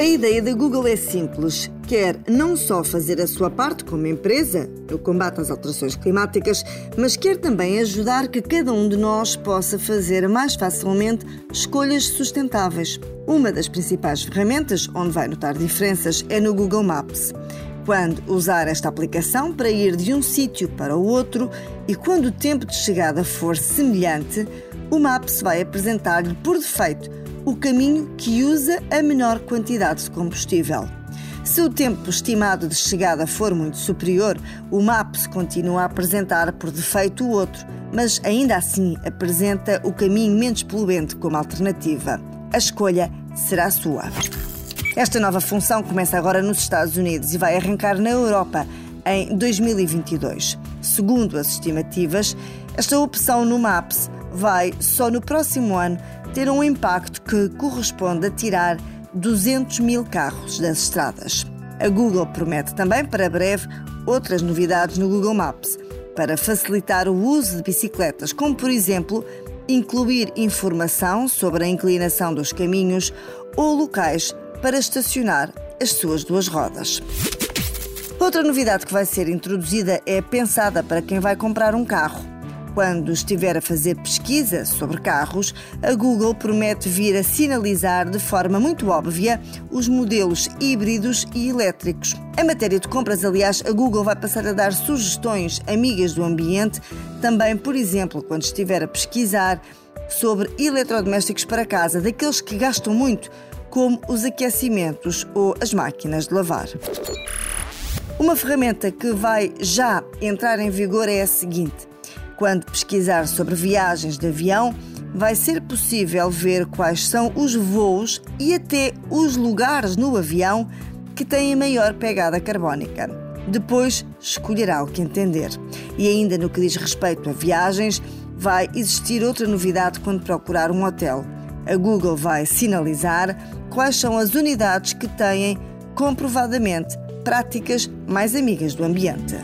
A ideia da Google é simples. Quer não só fazer a sua parte como empresa no combate às alterações climáticas, mas quer também ajudar que cada um de nós possa fazer mais facilmente escolhas sustentáveis. Uma das principais ferramentas onde vai notar diferenças é no Google Maps. Quando usar esta aplicação para ir de um sítio para o outro e quando o tempo de chegada for semelhante, o Maps vai apresentar-lhe por defeito o caminho que usa a menor quantidade de combustível. Se o tempo estimado de chegada for muito superior, o Maps continua a apresentar por defeito o outro, mas ainda assim apresenta o caminho menos poluente como alternativa. A escolha será sua. Esta nova função começa agora nos Estados Unidos e vai arrancar na Europa em 2022. Segundo as estimativas, esta opção no Maps vai, só no próximo ano, ter um impacto que corresponde a tirar 200 mil carros das estradas. A Google promete também, para breve, outras novidades no Google Maps para facilitar o uso de bicicletas, como, por exemplo, incluir informação sobre a inclinação dos caminhos ou locais para estacionar as suas duas rodas. Outra novidade que vai ser introduzida é pensada para quem vai comprar um carro. Quando estiver a fazer pesquisa sobre carros, a Google promete vir a sinalizar de forma muito óbvia os modelos híbridos e elétricos. Em matéria de compras, aliás, a Google vai passar a dar sugestões amigas do ambiente, também, por exemplo, quando estiver a pesquisar sobre eletrodomésticos para casa, daqueles que gastam muito, como os aquecimentos ou as máquinas de lavar. Uma ferramenta que vai já entrar em vigor é a seguinte: quando pesquisar sobre viagens de avião, vai ser possível ver quais são os voos e até os lugares no avião que têm a maior pegada carbónica. Depois escolherá o que entender. E ainda no que diz respeito a viagens, vai existir outra novidade quando procurar um hotel. A Google vai sinalizar quais são as unidades que têm comprovadamente práticas mais amigas do ambiente.